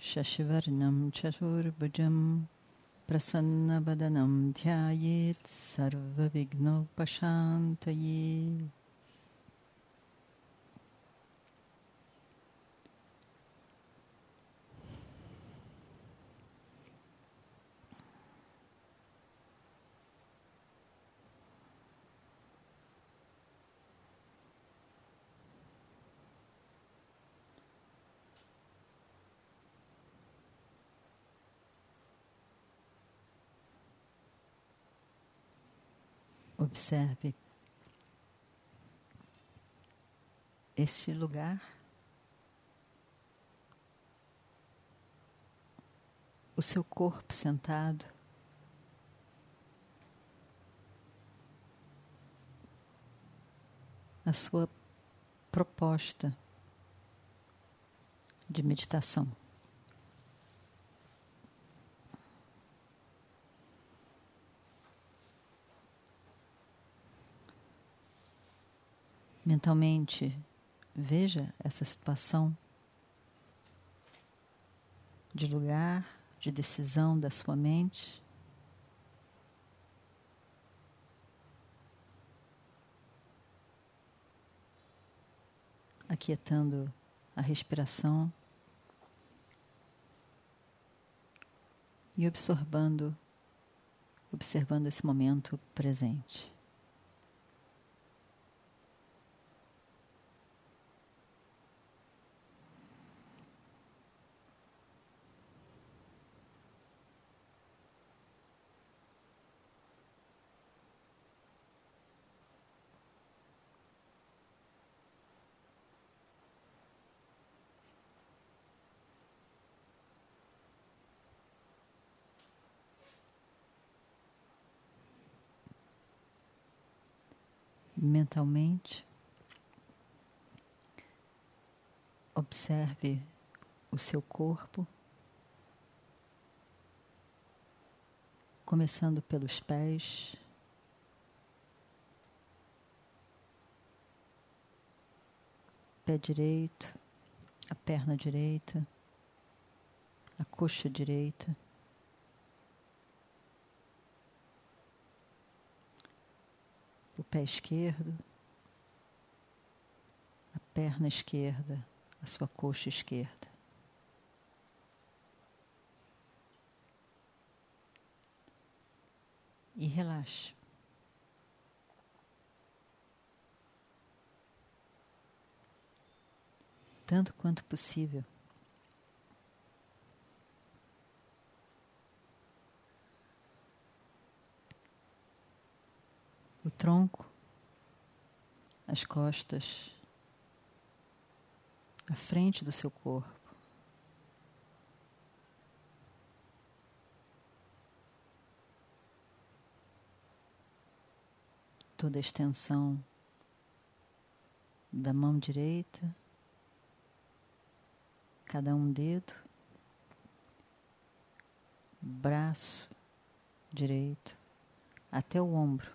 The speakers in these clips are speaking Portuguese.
शशिवर्णं चतुर्भुजं प्रसन्नवदनं ध्यायेत् सर्वविघ्नोपशान्तये Observe este lugar, o seu corpo sentado, a sua proposta de meditação. Mentalmente veja essa situação de lugar, de decisão da sua mente. Aquietando a respiração e observando, observando esse momento presente. Mentalmente. Observe o seu corpo, começando pelos pés. Pé direito, a perna direita, a coxa direita. o pé esquerdo, a perna esquerda, a sua coxa esquerda. E relaxe. Tanto quanto possível. o tronco, as costas, a frente do seu corpo. Toda a extensão da mão direita, cada um dedo, braço direito, até o ombro.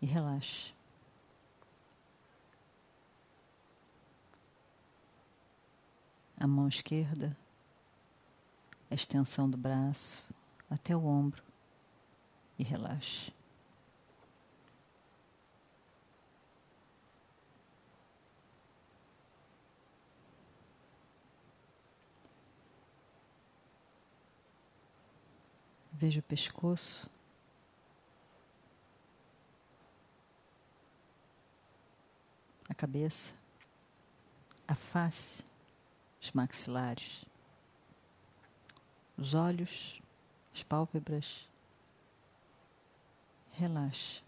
E relaxe. A mão esquerda, a extensão do braço até o ombro e relaxe. Veja o pescoço. a cabeça, a face, os maxilares, os olhos, as pálpebras. Relaxe.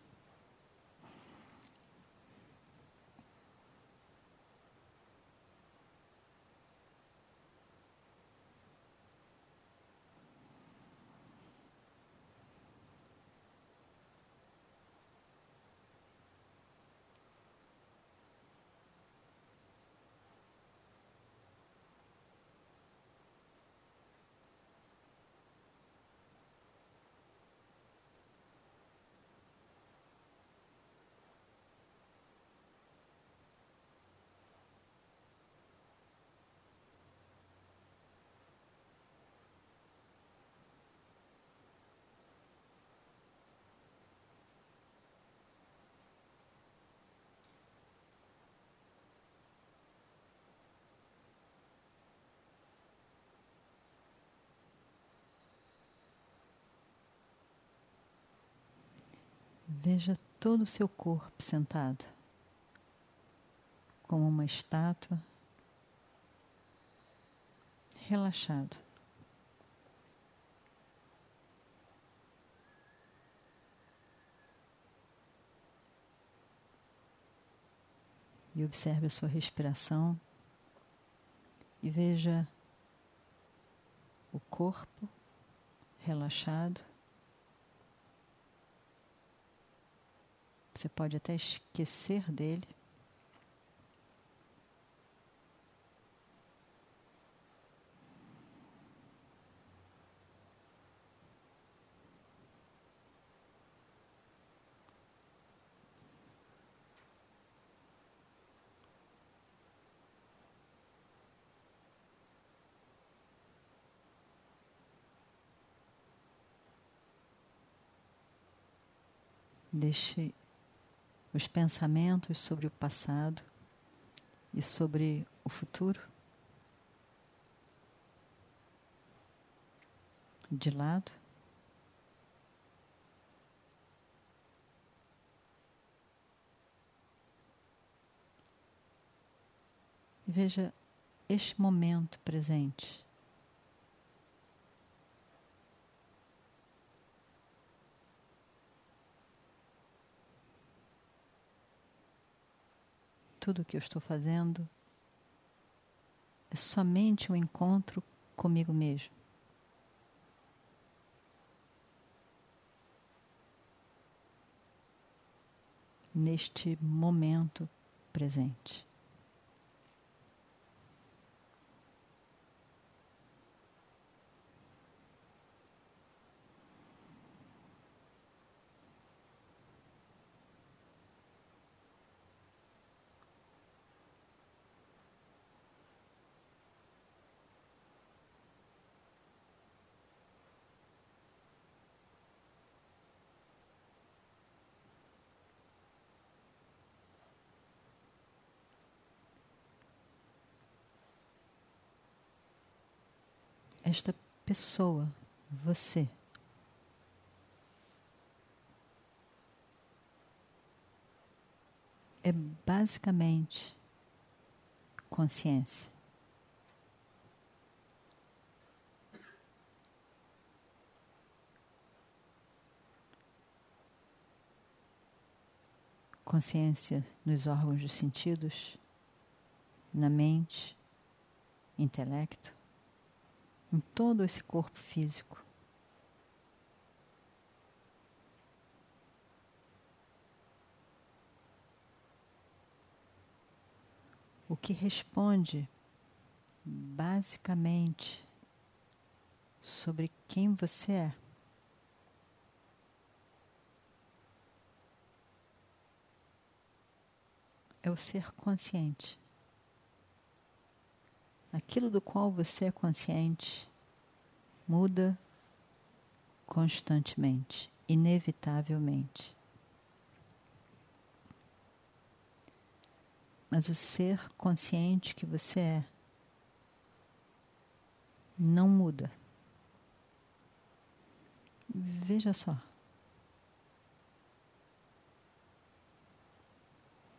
Veja todo o seu corpo sentado, como uma estátua, relaxado. E observe a sua respiração e veja o corpo relaxado. Você pode até esquecer dele. Deixe os pensamentos sobre o passado e sobre o futuro de lado. Veja este momento presente. Tudo o que eu estou fazendo é somente um encontro comigo mesmo. Neste momento presente. Esta pessoa, você. É basicamente consciência. Consciência nos órgãos dos sentidos, na mente, intelecto em todo esse corpo físico. O que responde basicamente sobre quem você é. É o ser consciente aquilo do qual você é consciente muda constantemente, inevitavelmente. Mas o ser consciente que você é não muda. Veja só.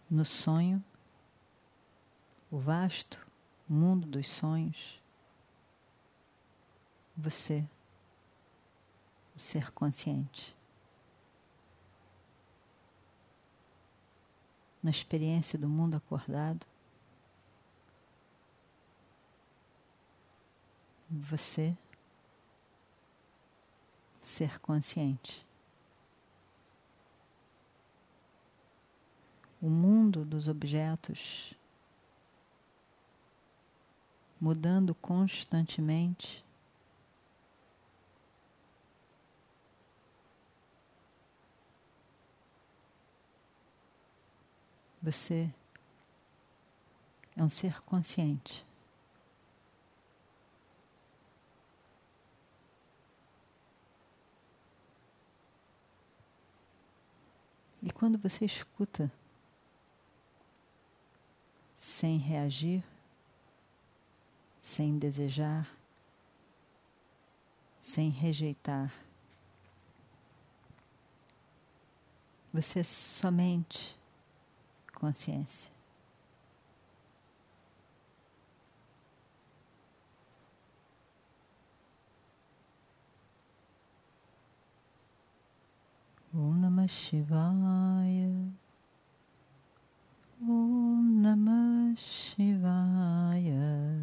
No sonho, o vasto mundo dos sonhos, você, o ser consciente. Na experiência do mundo acordado, você, ser consciente. O mundo dos objetos mudando constantemente. Você é um ser consciente. E quando você escuta sem reagir, sem desejar, sem rejeitar. Você é somente consciência. Om Namah Shivaya. Om Namah Shivaya.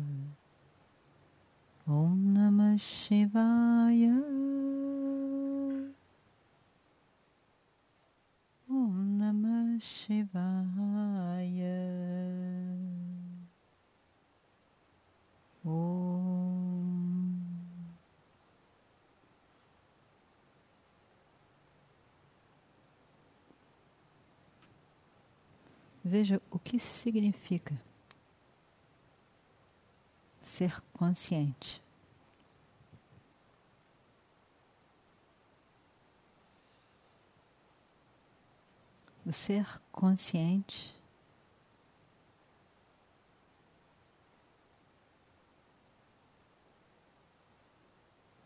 Om Namah Shivaya. Om Namah Shivaya. Om. Veja o que significa ser consciente. O ser consciente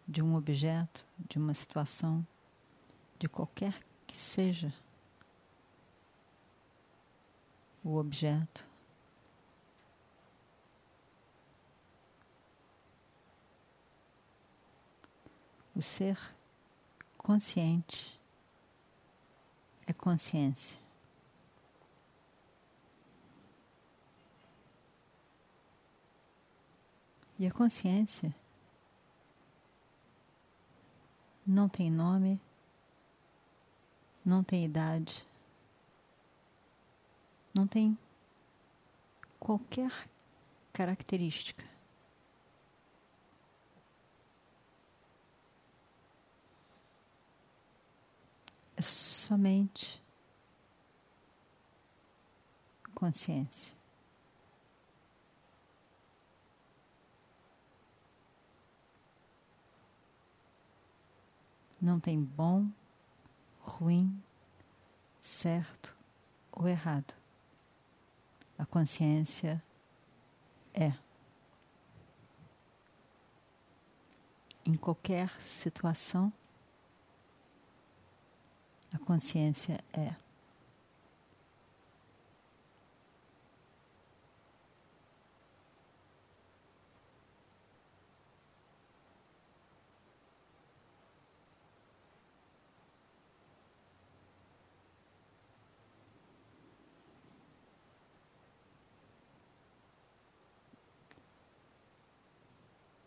de um objeto, de uma situação, de qualquer que seja o objeto. O ser consciente é consciência. E a consciência não tem nome, não tem idade, não tem qualquer característica. É somente consciência. Não tem bom, ruim, certo ou errado. A consciência é. Em qualquer situação, a consciência é.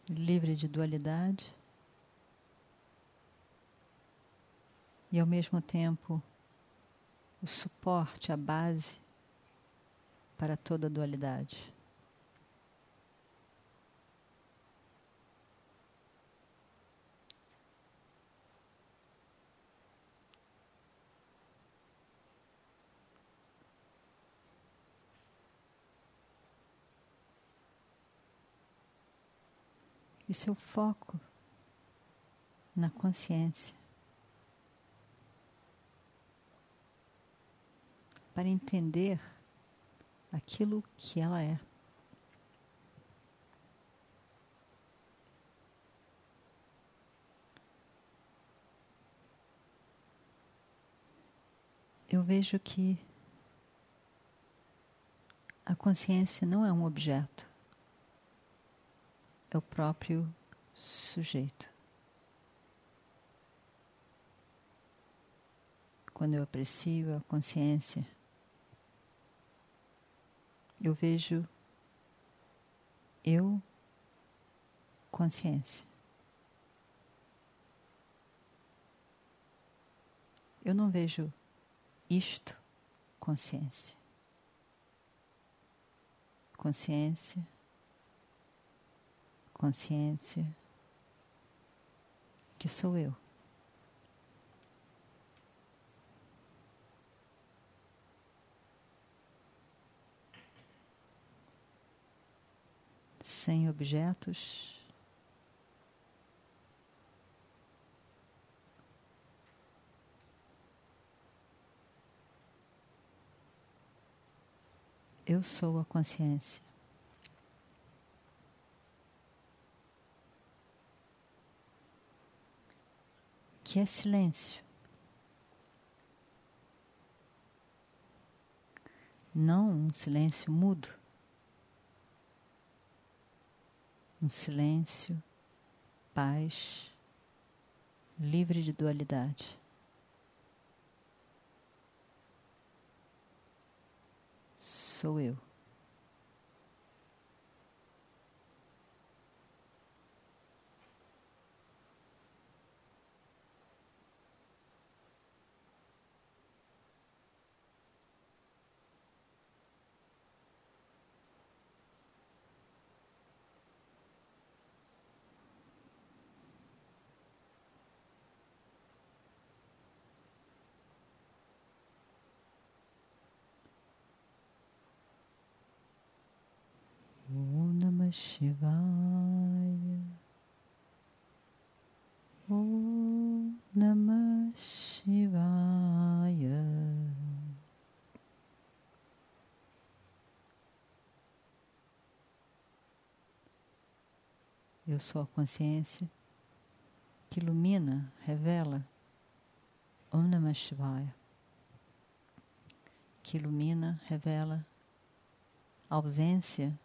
Livre de dualidade e ao mesmo tempo o suporte, a base para toda dualidade. Seu foco na consciência. Para entender aquilo que ela é. Eu vejo que a consciência não é um objeto é o próprio sujeito. Quando eu aprecio a consciência, eu vejo eu, consciência. Eu não vejo isto, consciência. Consciência consciência que sou eu. Sem objetos. Eu sou a consciência. que é silêncio. Não um silêncio mudo, um silêncio, paz, livre de dualidade. Sou eu. Shivaya. Om Namah Shivaya. Eu sou a consciência que ilumina, revela Om Namah Shivaya. Que ilumina, revela ausência de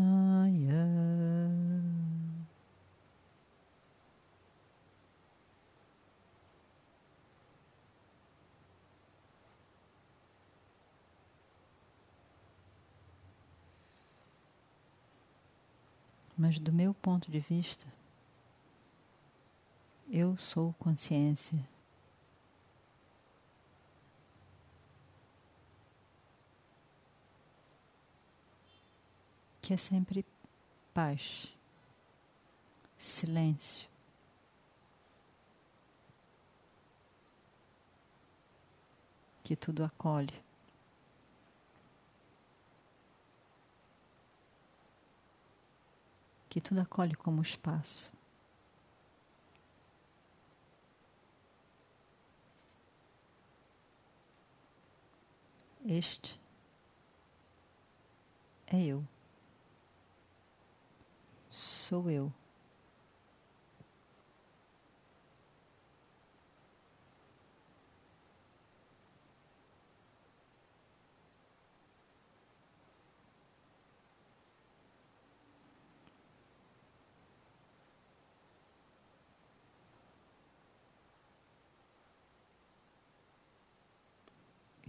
Mas do meu ponto de vista, eu sou consciência. Que é sempre paz, silêncio. Que tudo acolhe. Que tudo acolhe como espaço. Este é eu. Sou eu.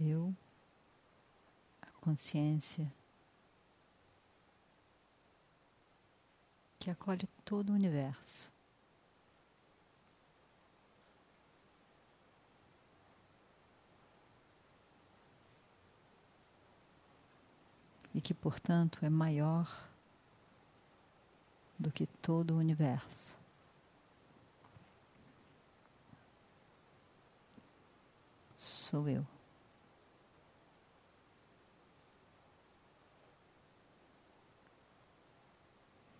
Eu, a consciência que acolhe todo o universo. E que, portanto, é maior do que todo o universo. Sou eu.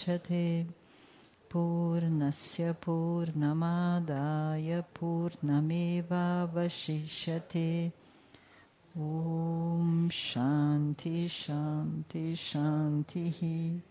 पूर्णमुदच्छते पूर्णस्य पूर्णमादाय पूर्णमेवावशिष्यते। ॐ शान्ति शान्ति शान्तिः।